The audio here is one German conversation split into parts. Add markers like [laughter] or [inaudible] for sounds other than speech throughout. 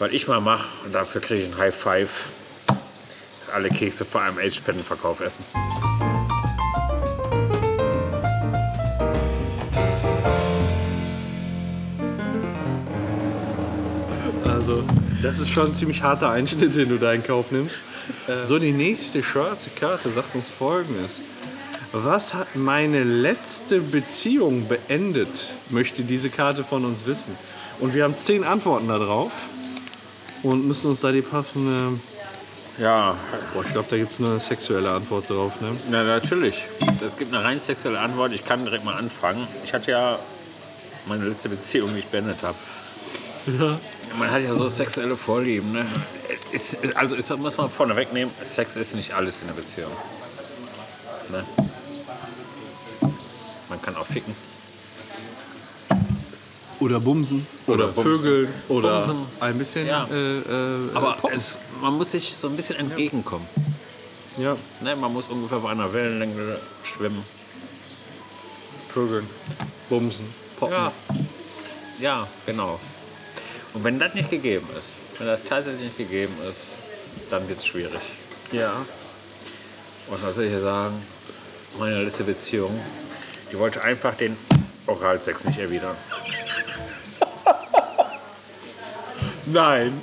was ich mal mache, und dafür kriege ich ein High Five, ist alle Kekse vor einem AIDS-Spendenverkauf essen. Also, das ist schon ein ziemlich harter Einschnitt, den du da in Kauf nimmst. So, die nächste schwarze Karte sagt uns folgendes. Was hat meine letzte Beziehung beendet, möchte diese Karte von uns wissen. Und wir haben zehn Antworten darauf und müssen uns da die passende. Ja, Boah, ich glaube, da gibt es eine sexuelle Antwort drauf. Ne? na, natürlich. Es gibt eine rein sexuelle Antwort. Ich kann direkt mal anfangen. Ich hatte ja meine letzte Beziehung, die ich beendet habe. Ja. Man hat ja so sexuelle Vorlieben. Ne? Ist, also ist, muss man vorne wegnehmen, Sex ist nicht alles in der Beziehung. Ne? Man kann auch ficken. Oder bumsen. Oder, Oder. Vögeln. Oder Bumsen. ein bisschen. Ja. Äh, äh, Aber es, man muss sich so ein bisschen entgegenkommen. ja. Ne? Man muss ungefähr bei einer Wellenlänge schwimmen. Vögeln. Bumsen. Poppen. Ja. Ja, genau. Und wenn das nicht gegeben ist, wenn das tatsächlich nicht gegeben ist, dann wird es schwierig. ja. Und was soll ich hier sagen? Meine letzte Beziehung, die wollte einfach den Oralsex nicht erwidern. Nein.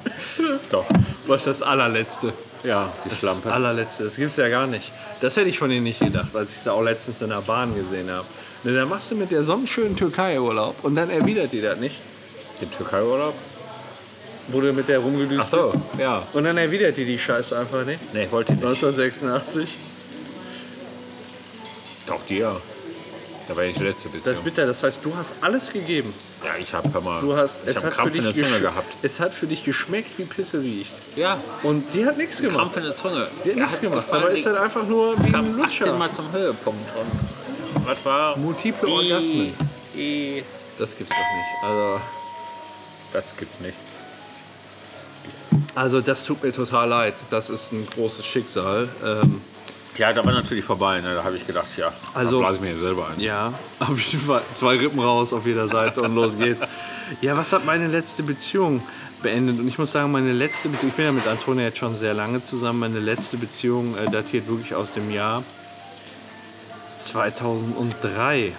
Doch. Was das allerletzte? Ja, die Das Schlampe. allerletzte, das gibt's ja gar nicht. Das hätte ich von denen nicht gedacht, als ich sie auch letztens in der Bahn gesehen habe. Ne, dann machst du mit der so einen schönen Türkei-Urlaub und dann erwidert die das nicht, Den Türkei-Urlaub? wo du mit der rumgedüst Ach so, bist. ja. Und dann erwidert die die Scheiße einfach nicht. Nee, ich wollte nicht. 1986. Doch, die ja. Da war ich die letzte Beziehung. Das ist bitter, das heißt, du hast alles gegeben. Ja, ich habe mal. Du hast, ich es, hab Krampf in der Zunge gehabt. es hat für dich geschmeckt, wie Pisse riecht. Ja, Und die hat nichts gemacht. Krampf in der Zunge. Die hat nichts gemacht. gefallen, Aber ist halt einfach nur wie ein kam 18 Lutscher. Mal zum Höhepunkt. Und was war? Multiple I- Orgasmen. I- Das gibt's doch nicht. Also, Das gibt's nicht. also das tut mir total leid. Das ist ein großes Schicksal. Ähm, Ja, da war natürlich vorbei. Ne? Da habe ich gedacht, ja, Also- da blase ich mir selber ein. Ja, [laughs] auf jeden Fall. Zwei Rippen raus auf jeder Seite und los geht's. Ja, was hat meine letzte Beziehung beendet? Und ich muss sagen, meine letzte Beziehung, ich bin ja mit Antonia jetzt schon sehr lange zusammen, meine letzte Beziehung äh, datiert wirklich aus dem Jahr 2003.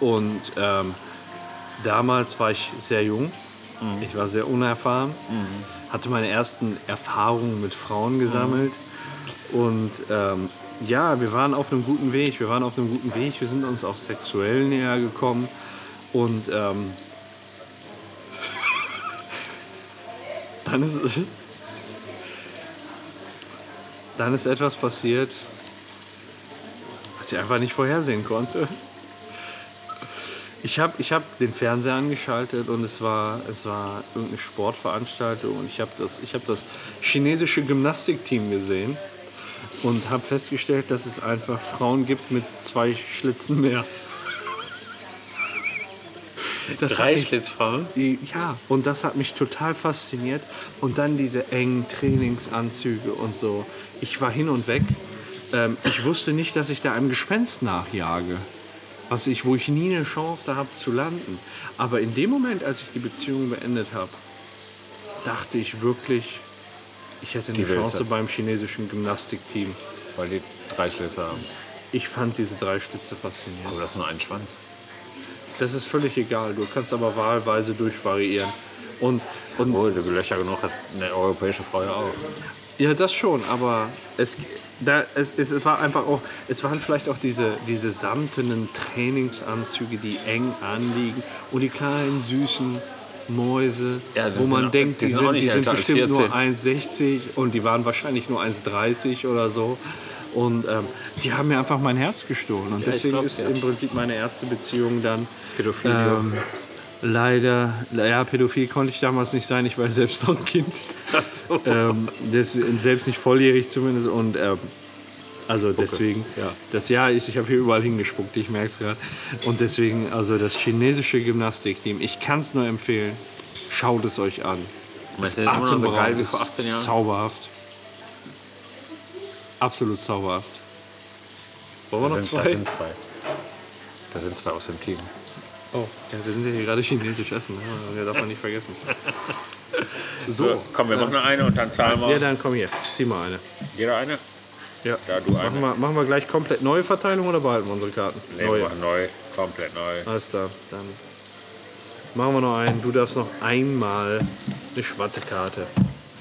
Und ähm, damals war ich sehr jung, ich war sehr unerfahren, hatte meine ersten Erfahrungen mit Frauen gesammelt. Und ähm, ja, wir waren auf einem guten Weg. Wir waren auf einem guten Weg. Wir sind uns auch sexuell näher gekommen. Und ähm, [laughs] dann, ist, [laughs] dann ist etwas passiert, was ich einfach nicht vorhersehen konnte. Ich habe ich hab den Fernseher angeschaltet und es war, es war irgendeine Sportveranstaltung und ich habe das, hab das chinesische Gymnastikteam gesehen und habe festgestellt, dass es einfach Frauen gibt mit zwei Schlitzen mehr. Das Drei mich- Schlitzfrauen? Ja, und das hat mich total fasziniert. Und dann diese engen Trainingsanzüge und so. Ich war hin und weg. Ähm, ich wusste nicht, dass ich da einem Gespenst nachjage. Was ich, wo ich nie eine Chance habe zu landen. Aber in dem Moment, als ich die Beziehung beendet habe, dachte ich wirklich, ich hätte eine Die Chance hat- beim chinesischen Gymnastikteam. Weil die drei Schlitze haben. Ich fand diese drei Schlitze faszinierend. Aber das ist nur ein Schwanz. Das ist völlig egal. Du kannst aber wahlweise durchvariieren. Und, und Oh, die Löcher genug hat eine europäische Frau ja auch. Ja, das schon, aber es, da, es, es war einfach auch, es waren vielleicht auch diese, diese samtenen Trainingsanzüge, die eng anliegen und die kleinen süßen Mäuse, Ja, wo man auch- denkt, die die sind die sind bestimmt nur 14. 1,60 und die waren wahrscheinlich nur 1,30 oder so. Und ähm, die haben mir einfach mein Herz gestohlen. Und ich deswegen ist ja. im Prinzip meine erste Beziehung dann Pädophilie. ähm, leider, ja, pädophil konnte ich damals nicht sein, ich war selbst noch ein Kind. [laughs] ähm, deswegen, selbst nicht volljährig zumindest. Und ähm, also deswegen, ja. das Jahr, ich, ich habe hier überall hingespuckt, ich merke es gerade. Und deswegen, also das chinesische Gymnastikteam, ich kann es nur empfehlen, schaut es euch an. Das ist immer noch so atemberaubend, geil wie vor 18 Jahren? Zauberhaft. Absolut zauberhaft. Wollen wir Da noch sind, da zwei? sind zwei. Da sind zwei aus dem Team. Oh, ja, wir sind ja hier gerade chinesisch essen. Ne? Das darf man nicht vergessen. [laughs] So, komm, wir machen noch eine und dann zahlen Ja, wir. dann komm hier. Zieh mal eine. Jeder eine? Ja. Ja, du. Machen wir, machen wir gleich komplett neue Verteilung oder behalten wir unsere Karten? Nee, Neue. neu, komplett neu. Alles klar, dann machen wir noch einen. Du darfst noch einmal eine Schwattekarte.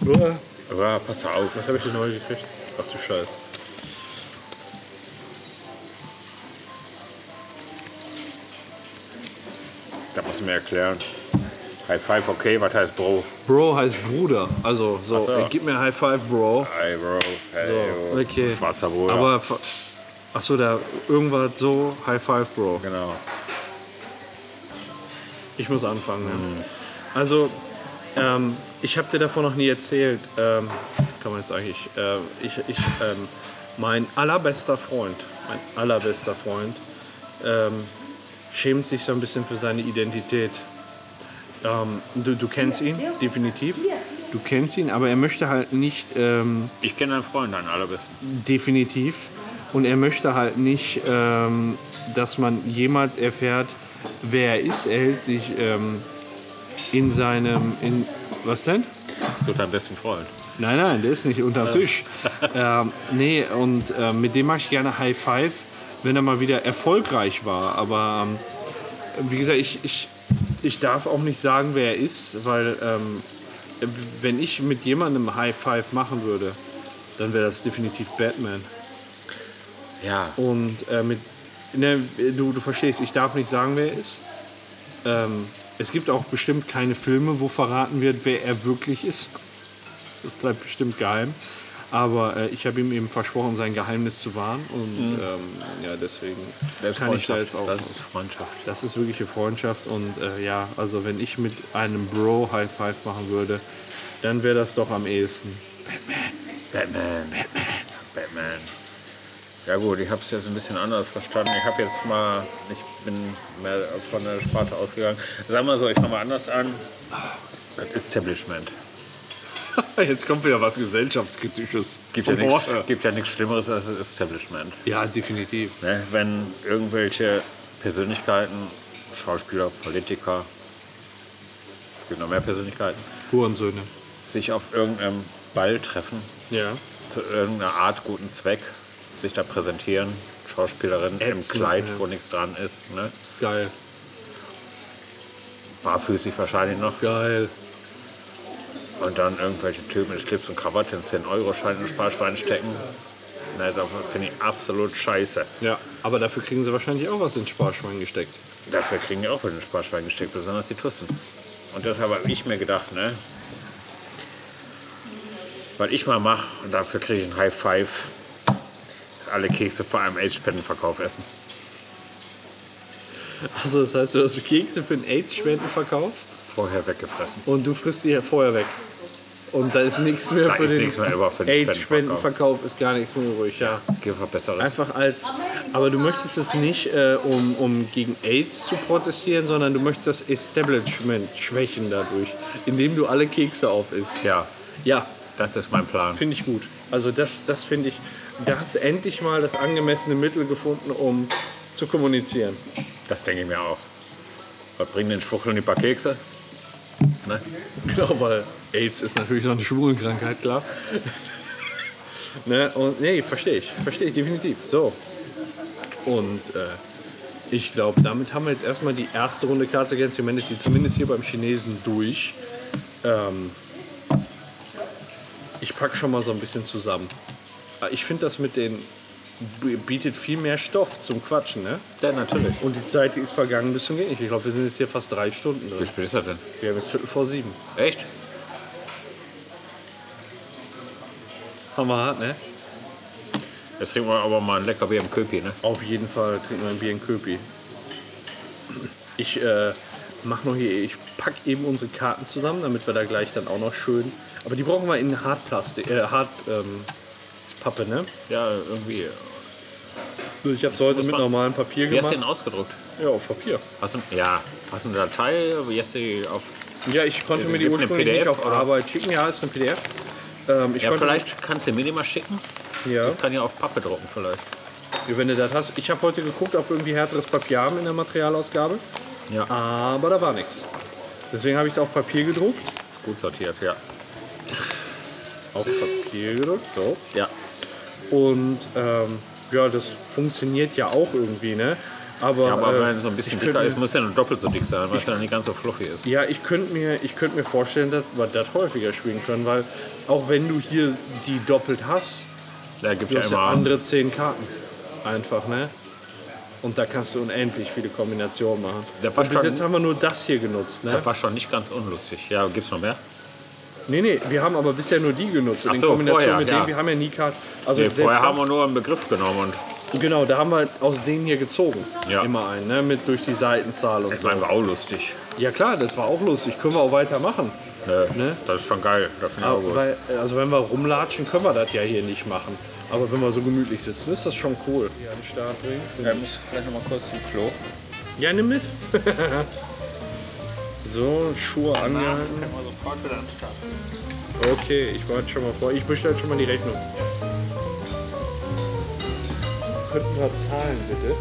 Uah, Aber pass auf. Was habe ich denn neu gekriegt? Ach du Scheiß. Da muss mir erklären. High Five, okay, was heißt Bro? Bro heißt Bruder. Also so, so. äh, gib mir High Five, Bro. Hey Bro, hey So, yo. okay. Schwarzer Bruder. Aber ver- ach so, da irgendwas so High Five, Bro. genau. Ich muss anfangen. Mhm. Also, ähm, ich habe dir davon noch nie erzählt. Ähm, kann man jetzt eigentlich. Äh, ich, ich, ähm, mein allerbester Freund, mein allerbester Freund, ähm, schämt sich so ein bisschen für seine Identität. Ähm, du, du kennst ihn, definitiv. Du kennst ihn, aber er möchte halt nicht ähm, Ich kenne deinen Freund, deinen allerbesten. definitiv. Und er möchte halt nicht, ähm, dass man jemals erfährt, wer er ist. Er hält sich ähm, in seinem. In, was denn? So dein besten Freund. Nein, nein, der ist nicht unterm Tisch. ähm, nee, und ähm, mit dem mache ich gerne High Five, wenn er mal wieder erfolgreich war. Aber ähm, wie gesagt, ich, ich, ich darf auch nicht sagen, wer er ist, weil ähm, wenn ich mit jemandem High Five machen würde, dann wäre das definitiv Batman. Ja. Und äh, mit, ne, du, du verstehst, ich darf nicht sagen, wer er ist. Ähm, es gibt auch bestimmt keine Filme, wo verraten wird, wer er wirklich ist. Das bleibt bestimmt geheim. Aber äh, ich habe ihm eben versprochen, sein Geheimnis zu wahren. Und ähm, ja, deswegen kann ich da jetzt auch. Das ist Freundschaft. Das ist wirkliche Freundschaft. Und äh, ja, also wenn ich mit einem Bro High Five machen würde, dann wäre das doch am ehesten. Batman. Batman. Batman. Ja gut, ich habe es jetzt ein bisschen anders verstanden. Ich habe jetzt mal, ich bin mehr von der Sparte ausgegangen. Sagen wir so, ich fange mal anders an. Das Establishment. [laughs] Jetzt kommt wieder was Gesellschaftskritisches. Gibt ja, nichts, gibt ja nichts Schlimmeres als das Establishment. Ja, definitiv. Ne? Wenn irgendwelche Persönlichkeiten, Schauspieler, Politiker, es gibt noch mehr Persönlichkeiten, Hurensöhne. sich auf irgendeinem Ball treffen, Ja. zu irgendeiner Art guten Zweck, sich da präsentieren, Schauspielerin im Ätzend, Kleid, ja. wo nichts dran ist, ne? Geil. barfüßig wahrscheinlich noch, Geil. Und dann irgendwelche Typen mit Schlips und Krawatte in 10-Euro-Schein in Sparschwein stecken. Ne, das finde ich absolut scheiße. Ja, aber dafür kriegen sie wahrscheinlich auch was ins Sparschwein gesteckt. Dafür kriegen die auch in den Sparschwein gesteckt, besonders die Tussen. Und deshalb habe ich mir gedacht, ne? Was ich mal mache, und dafür kriege ich ein High Five, ist alle Kekse vor einem AIDS-Spendenverkauf essen. Also das heißt, du hast Kekse für den AIDS-Spendenverkauf Vorher weggefressen. und du frisst die ja vorher weg. Und da ist nichts mehr Da für den den AIDS-Spendenverkauf, ist gar nichts mehr übrig, ja. Besseres. Einfach als, aber du möchtest es nicht, äh, um, um gegen AIDS zu protestieren, sondern du möchtest das Establishment schwächen dadurch, indem du alle Kekse aufisst. Ja, Ja, das ist mein Plan. Finde ich gut. Also das, das finde ich, da hast du endlich mal das angemessene Mittel gefunden, um zu kommunizieren. Das denke ich mir auch. Was bringen den Schwuchteln die paar Kekse? Ne? Genau, weil AIDS ist natürlich noch eine Schwulenkrankheit, klar. [laughs] ne? Und nee, verstehe ich. Verstehe ich definitiv. So. Und äh, ich glaube, damit haben wir jetzt erstmal die erste Runde Cards Against Humanity, zumindest hier beim Chinesen, durch. Ähm, ich packe schon mal so ein bisschen zusammen. Äh, Ich finde das mit den bietet viel mehr Stoff zum Quatschen, ne? Ja, natürlich. Und die Zeit, die ist vergangen bis zum Gehen. Ich glaube, wir sind jetzt hier fast drei Stunden Wie drin. spät ist das denn? Wir haben jetzt Viertel vor sieben. Echt? Haben wir hart, ne? Jetzt trinken wir aber mal ein lecker Bier im Köpi, ne? Auf jeden Fall trinken wir ein Bier in Köpi. Ich äh, mach noch hier, ich pack eben unsere Karten zusammen, damit wir da gleich dann auch noch schön. Aber die brauchen wir in Hartplastik, äh, Hart, ähm, Pappe, ne? Ja, irgendwie. Ich habe es heute mit normalem Papier Wie hast du gemacht. den ausgedruckt? Ja, auf Papier. Hast du, ja, hast du eine Datei? Wie hast du auf. Ja, ich konnte mir die ursprünglich nicht auf oder? Arbeit schicken. Ja, ist ein PDF. Ähm, Ja, vielleicht kannst du mir die mal schicken. Ja, Ich kann ja auf Pappe drucken, vielleicht. wenn du das hast. Ich habe heute geguckt, ob wir irgendwie härteres Papier haben in der Materialausgabe. Ja. Aber da war nichts. Deswegen habe ich es auf Papier gedruckt. Gut sortiert, ja. Auf Papier gedruckt, so. Ja. Und ähm, ja, das funktioniert ja auch irgendwie, ne? Aber, Ja, aber äh, wenn es so ein bisschen dicker ist, muss ja nur doppelt so dick sein, weil es dann nicht ganz so fluffy ist. Ja, ich könnte mir, ich könnt mir vorstellen, dass wir das häufiger spielen können, weil auch wenn du hier die doppelt hast, Da gibt du ja hast ja andere zehn Karten. Einfach, ne? Und da kannst du unendlich viele Kombinationen machen. Der Und bis jetzt haben wir nur das hier genutzt, ne? Das war schon nicht ganz unlustig. Ja, gibt's noch mehr? Nee, nee, wir haben aber bisher nur die genutzt. Ach in so, Kombination vorher, mit ja. denen, wir haben ja nie Karten. Also Nee, vorher das, haben wir nur einen Begriff genommen und Genau, da haben wir aus denen hier gezogen. Ja. Immer einen, ne? Mit durch die Seitenzahl und das so. war einfach auch lustig. Ja klar, das war auch lustig. Können wir auch weitermachen. Ne? Ne? Das ist schon geil. Das finde ich auch gut. Weil, also wenn wir rumlatschen, können wir das ja hier nicht machen. Aber wenn wir so gemütlich sitzen, ist das schon cool. Hier an den Start bringen. Ja, muss vielleicht noch mal kurz zum Klo. Ja, nimm mit. [laughs] so, Schuhe angehalten. Können wir sofort wieder an den Start. Okay, ich warte schon mal vor. Ich bestelle schon mal die Rechnung. Könnten wir zahlen, bitte?